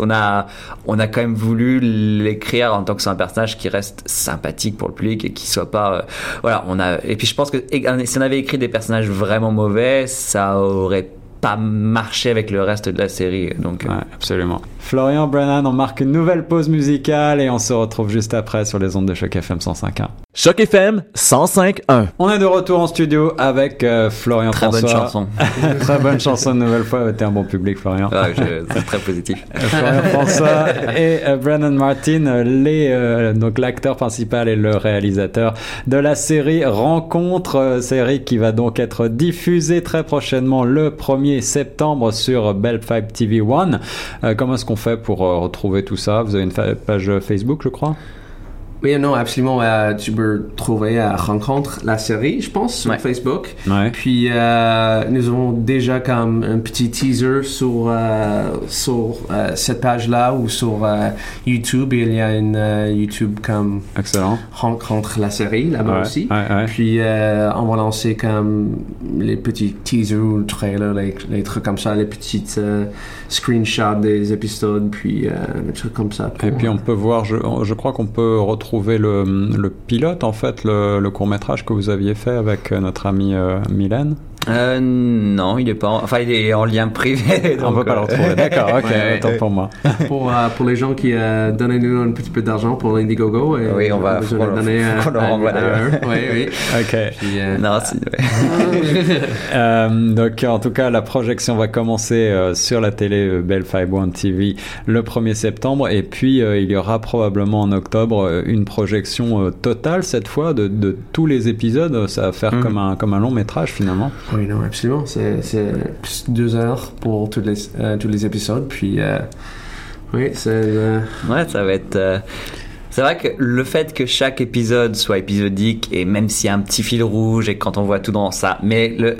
S4: on a, on a quand même voulu l'écrire en tant que c'est un personnage qui reste sympathique pour le public et qui soit pas, euh, voilà, on a, et puis je pense que si on avait écrit des personnages vraiment mauvais, ça aurait pas marché avec le reste de la série. Donc, euh,
S2: absolument. Florian Brennan, on marque une nouvelle pause musicale et on se retrouve juste après sur les ondes de Choc FM 105.1.
S1: Choc FM 105.1.
S2: On est de retour en studio avec euh, Florian
S4: très bonne chanson.
S2: très bonne chanson une nouvelle fois. T'es un bon public, Florian.
S4: C'est très positif.
S2: Euh, Florian François et euh, Brandon Martin, euh, les, euh, donc l'acteur principal et le réalisateur de la série Rencontre, euh, série qui va donc être diffusée très prochainement le 1er septembre sur Bell 5 TV One. Euh, comment est-ce qu'on fait pour euh, retrouver tout ça. Vous avez une page Facebook, je crois?
S3: Oui, non, absolument. euh, tu peux trouver à Rencontre la série, je pense, sur
S4: Ouais.
S3: Facebook.
S2: Ouais.
S3: Puis euh, nous avons déjà comme un petit teaser sur, euh, sur euh, cette page-là ou sur euh, YouTube. Il y a une euh, YouTube comme
S2: Excellent.
S3: Rencontre la série là-bas
S2: Ouais,
S3: aussi. Puis euh, on va lancer comme les petits teasers ou trailers, les, les trucs comme ça, les petites euh, screenshots des épisodes, puis euh, des trucs comme ça.
S2: Et puis on peut voir, je, je crois qu'on peut retrouver le, le pilote, en fait, le, le court-métrage que vous aviez fait avec euh, notre amie euh, Mylène.
S4: Euh, non, il est pas, en- enfin, il est en lien privé.
S2: on
S4: donc,
S2: peut pas le
S4: euh,
S2: retrouver. D'accord, ok,
S3: Ouais.
S2: autant pour moi.
S3: pour, euh, pour les gens qui euh, donnent nous un petit peu d'argent pour l'Indiegogo. et
S4: Oui, on va-
S3: de
S4: qu'on-
S3: donner euh,
S4: qu'on leur envoie.
S3: Oui, oui.
S2: Ok.
S3: Puis, euh,
S4: Non, c'est- ouais.
S2: Euh, donc en tout cas, la projection va commencer euh, sur la télé euh, Bell 51 TV le 1er septembre et puis euh, il y aura probablement en octobre euh, une projection euh, totale cette fois de, de tous les épisodes. Ça va faire
S4: Mhm.
S2: comme, un, comme un long métrage finalement.
S3: Oui, non, absolument. C'est deux heures pour tous les, euh, tous les épisodes. Puis, euh, oui, c'est. euh,
S4: Ouais, ça va être. euh, C'est vrai que le fait que chaque épisode soit épisodique et même s'il y a un petit fil rouge et quand on voit tout dans ça, mais le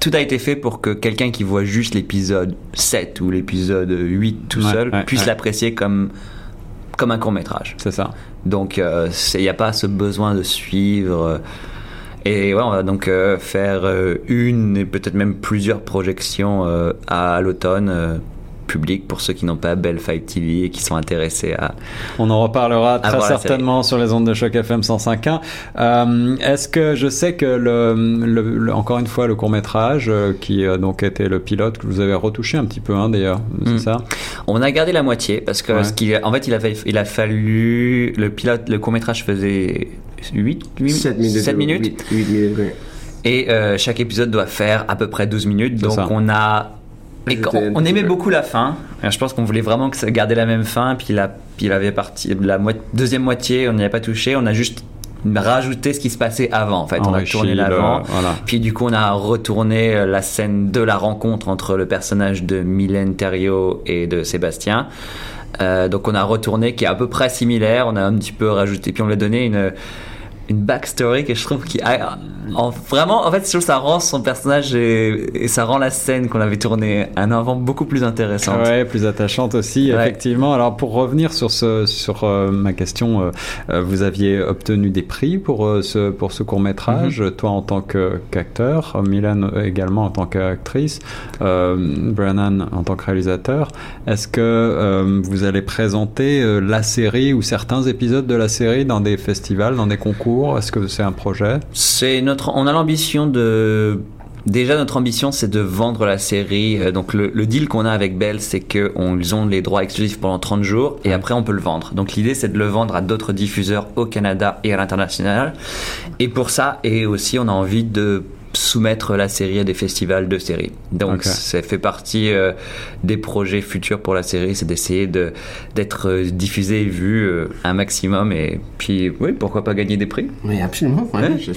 S4: tout a été fait pour que quelqu'un qui voit juste l'épisode 7 ou l'épisode 8 tout
S2: Ouais,
S4: seul
S2: ouais,
S4: puisse
S2: ouais.
S4: l'apprécier comme comme un court métrage.
S2: C'est ça.
S4: Donc il n'y a pas ce besoin de suivre. Et ouais, on va donc euh, faire euh, une et peut-être même plusieurs projections euh, à l'automne public pour ceux qui n'ont pas Bell 5 TV et qui sont intéressés à,
S2: On en reparlera très certainement sur les ondes de choc FM 105.1. Euh, Est-ce que je sais que le, le- le- encore une fois le court métrage euh, qui a donc été le pilote que vous avez retouché un petit peu hein, d'ailleurs, c'est
S4: Mm.
S2: ça?
S4: On a gardé la moitié parce que
S2: Ouais.
S4: ce qui, en fait, il a, fallu- il a fallu le pilote, le court métrage faisait 8,
S3: 7 minutes.
S4: minutes
S3: Huit- huit minutes, oui.
S4: et euh, chaque épisode doit faire à peu près 12 minutes. Donc
S2: ça.
S4: on a et on aimait beaucoup la fin. Et Je pense qu'on voulait vraiment que ça garder la même fin. Puis la, puis il avait parti la deuxième moitié, on n'y a pas touché. On a juste rajouté ce qui se passait avant. En fait, on a tourné
S2: le-
S4: l'avant.
S2: voilà.
S4: Puis du coup, on a retourné euh, la scène de la rencontre entre le personnage de Mylène Thériault et de Sébastien. Euh, donc on a retourné qui est à peu près similaire. On a un petit peu rajouté, puis on lui a donné une une backstory que je trouve qui a- en, vraiment en fait je trouve que ça rend son personnage et, et ça rend la scène qu'on avait tournée un avant beaucoup plus intéressante.
S2: Ouais, plus attachante aussi,
S4: Ouais.
S2: effectivement. Alors pour revenir sur ce, sur euh, ma question, euh, euh, vous aviez obtenu des prix pour euh, ce pour ce court métrage,
S4: Mhm.
S2: toi en tant qu'acteur, Mylène également en tant qu'actrice, Brennan en tant que réalisateur. Est-ce que vous allez présenter la série ou certains épisodes de la série dans des festivals, dans des concours cours Est-ce que c'est un projet?
S4: C'est notre, on a l'ambition de Déjà, notre ambition, c'est de vendre la série. Euh, donc, le, le deal qu'on a avec Bell, c'est qu'ils ont les droits exclusifs pendant 30 jours et après, on peut le vendre. Donc, l'idée, c'est de le vendre à d'autres diffuseurs au Canada et à l'international. Et pour ça, et aussi, on a envie de soumettre la série à des festivals de séries. Donc
S2: Ok.
S4: ça fait partie euh, des projets futurs pour la série, c'est d'essayer de d'être euh, diffusé et vu euh, un maximum et puis oui, pourquoi pas gagner des prix
S3: Oui, absolument. ouais,
S4: Ouais.
S2: Ici,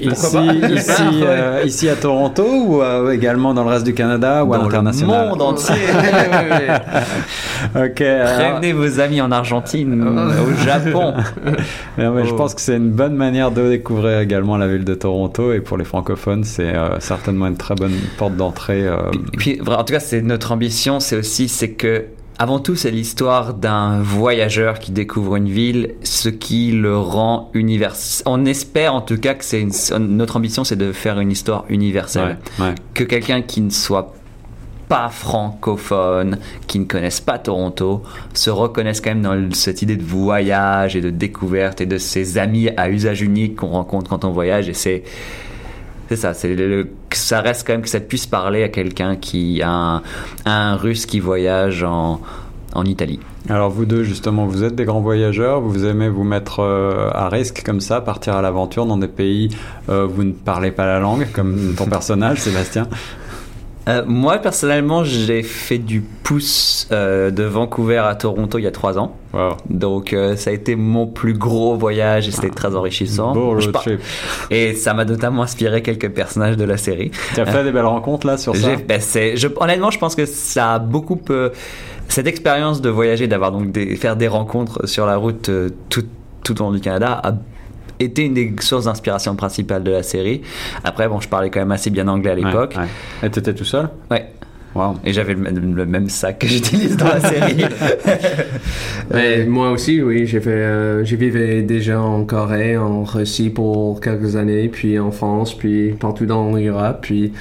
S2: ici, euh, ici à Toronto ou euh, également dans le reste du Canada ou à
S4: Dans le
S2: l'international?
S4: monde entier.
S2: Ok. alors-
S4: Prévenez vos amis en Argentine, au Japon.
S2: Mais ouais, Je
S3: Oh.
S2: pense que c'est une bonne manière de découvrir également la ville de Toronto et pour les francophones, c'est euh, certainement une très bonne porte d'entrée. euh,
S4: puis, en tout cas, c'est notre ambition, c'est aussi, c'est que, avant tout, c'est l'histoire d'un voyageur qui découvre une ville, ce qui le rend universel. On espère, en tout cas, que c'est une- notre ambition, c'est de faire une histoire universelle.
S2: ouais, ouais.
S4: Que quelqu'un qui ne soit pas francophone, qui ne connaisse pas Toronto, se reconnaisse quand même dans cette idée de voyage et de découverte et de ses amis à usage unique qu'on rencontre quand on voyage. Et c'est c'est ça, ça reste quand même que ça puisse parler à quelqu'un qui a un, un russe qui voyage en, en Italie.
S2: Alors vous deux, justement, vous êtes des grands voyageurs, vous aimez vous mettre euh, à risque comme ça, partir à l'aventure dans des pays euh, où vous ne parlez pas la langue, comme ton personnage, Sébastien.
S4: Euh, moi personnellement, j'ai fait du pouce euh, de Vancouver à Toronto il y a trois ans.
S2: Wow.
S4: Donc euh, ça a été mon plus gros voyage et c'était très enrichissant.
S2: Beau
S4: Je
S2: road
S4: par-
S2: trip.
S4: Et ça m'a notamment inspiré quelques personnages de la série.
S2: Tu as fait des belles rencontres là sur ça
S4: ben, je- honnêtement, je pense que ça a beaucoup. cette expérience de voyager, d'avoir donc des, faire des rencontres sur la route tout, tout au long du Canada a été une des sources d'inspiration principales de la série. Après, bon, je parlais quand même assez bien anglais à l'époque.
S2: Ouais, ouais. Et t'étais tout seul?
S4: Ouais.
S2: Wow.
S4: Et j'avais le, même- le même sac que j'utilise dans la série.
S3: Mais moi aussi, oui, j'ai fait, euh, j'ai vécu déjà en Corée, en Russie pour quelques années, puis en France, puis partout dans l'Europe, puis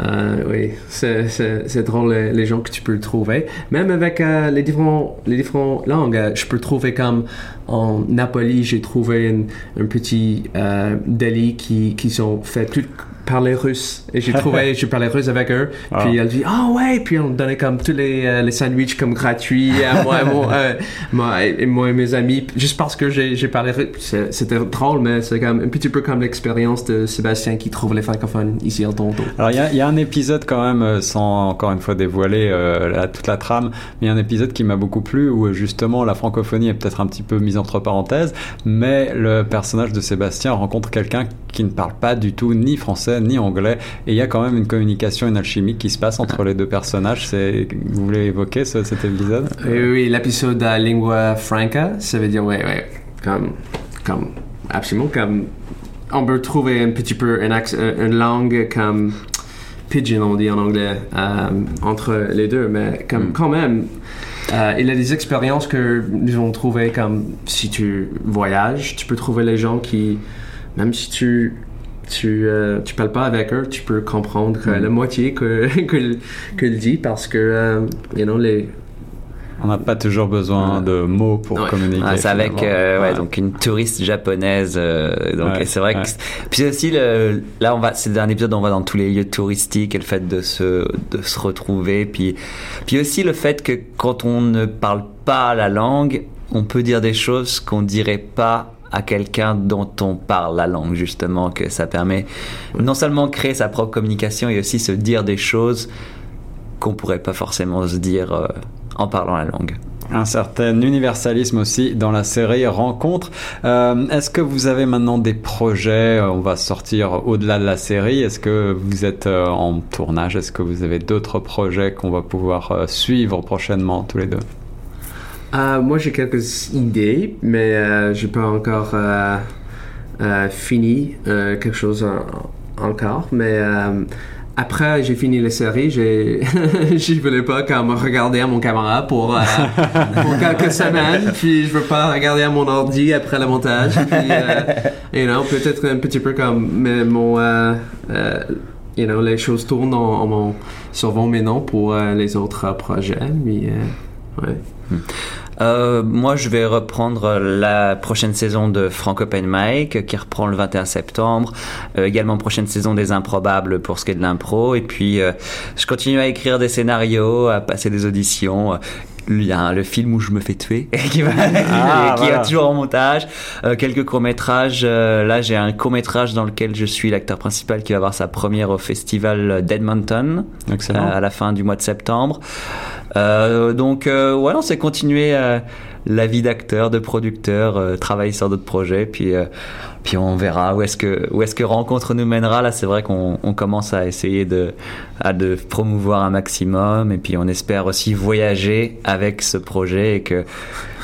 S3: euh, oui, c'est, c'est, c'est drôle les, les gens que tu peux trouver. Même avec euh, les différents, les différentes langues, je peux trouver comme en Napoli, j'ai trouvé un petit euh, deli qui, qui sont faits tout par les Russes. Et j'ai trouvé, j'ai parlé russe avec eux.
S2: Ah.
S3: Puis elle dit, ah ouais, puis on donnait comme tous les, euh, les sandwichs comme gratuits à moi, mon, euh, moi, et, moi et mes amis, juste parce que j'ai, parlé russe. C'était drôle, mais c'est comme un petit peu comme l'expérience de Sébastien qui trouve les francophones ici à Toronto.
S2: Alors il y a, il y a un épisode quand même, euh, sans encore une fois dévoiler euh, la- toute la trame, mais il y a un épisode qui m'a beaucoup plu où justement la francophonie est peut-être un petit peu mise entre parenthèses, mais le personnage de Sébastien rencontre quelqu'un qui ne parle pas du tout ni français ni anglais, et il y a quand même une communication, une alchimie qui se passe entre les deux personnages. C'est, vous voulez évoquer ce- cet épisode?
S3: Oui, oui, l'épisode à lingua franca, ça veut dire, ouais, ouais, comme, comme, absolument, comme, on peut trouver un petit peu une, euh, une langue comme pidgin, on dit en anglais, euh, entre les deux, mais comme, quand même, euh, il y a des expériences que nous avons trouvées comme si tu voyages, tu peux trouver les gens qui, même si tu tu, euh, tu parles pas avec eux, tu peux comprendre que la moitié que que qu'il dit parce que euh, you know, les
S2: On n'a pas toujours besoin de mots pour
S3: Ouais.
S2: communiquer.
S4: Ouais, c'est avec euh, ouais,
S2: Ouais.
S4: donc une touriste japonaise. euh, donc c'est vrai
S2: ouais.
S4: que puis aussi le là on va c'est un épisode où on va dans tous les lieux touristiques et le fait de se de se retrouver puis puis aussi le fait que quand on ne parle pas la langue, on peut dire des choses qu'on dirait pas à quelqu'un dont on parle la langue justement que ça permet non seulement créer sa propre communication et aussi se dire des choses qu'on pourrait pas forcément se dire euh, en parlant la langue.
S2: Un certain universalisme aussi dans la série Rencontre. Euh, Est-ce que vous avez maintenant des projets euh, On va sortir au-delà de la série. Est-ce que vous êtes en tournage Est-ce que vous avez d'autres projets qu'on va pouvoir suivre prochainement tous les deux?
S3: Euh, moi, j'ai quelques idées, mais euh, j'ai pas encore euh, euh, fini quelque chose en- encore. Mais après, j'ai fini la série, j'ai, je voulais pas comme regarder à mon caméra pour, quelques semaines, puis je veux pas regarder à mon ordi après le montage. You know, peut-être un petit peu comme mais mon, you know, les choses tournent en, en sur mon maintenant pour les autres projets. Mais, ouais.
S4: Euh, moi, je vais reprendre la prochaine saison de Frank Open Mic, qui reprend le 21 septembre. Euh, également prochaine saison des Improbables pour ce qui est de l'impro. Et puis, euh, je continue à écrire des scénarios, à passer des auditions. Il y a le film où je me fais tuer, qui, va,
S2: Ah,
S4: qui
S2: voilà.
S4: est toujours en montage. Euh, quelques courts métrages. là, j'ai un court métrage dans lequel je suis l'acteur principal qui va avoir sa première au festival d'Edmonton euh, à la fin du mois de septembre. Euh, donc euh, ouais, on s'est continué euh, la vie d'acteur, de producteur, euh, travailler sur d'autres projets, puis euh, puis on verra où est-ce que où est-ce que rencontre nous mènera. Là, c'est vrai qu'on on commence à essayer de à de promouvoir un maximum, et puis on espère aussi voyager avec ce projet et que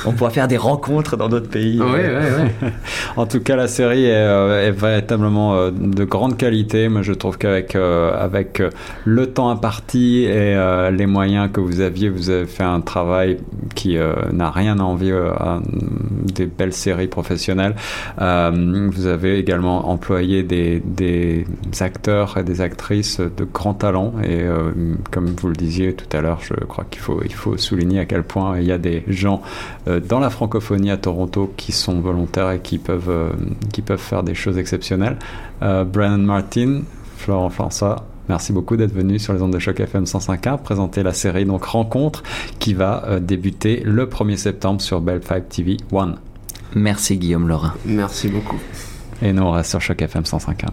S4: on pourra faire des rencontres dans d'autres pays.
S5: Ouais, ouais, ouais.
S2: En tout cas, la série est, euh, est véritablement euh, de grande qualité. Moi, je trouve qu'avec euh, avec le temps imparti et les moyens que vous aviez, vous avez fait un travail qui n'a rien à envier à des belles séries professionnelles. Euh, vous avez également employé des, acteurs et des actrices de grand talent. Et euh, comme vous le disiez tout à l'heure, je crois qu'il faut, souligner à quel point il y a des gens euh, dans la francophonie à Toronto qui sont volontaires et qui peuvent, euh, faire des choses exceptionnelles. Brandon Martin, Florent François, merci beaucoup d'être venu sur les ondes de choc FM 105.1 présenter la série donc Rencontre qui va débuter le 1er septembre sur Bell 5 TV 1.
S4: Merci Guillaume Laurent.
S5: Merci beaucoup.
S2: Et nous on reste sur choc FM 105.1.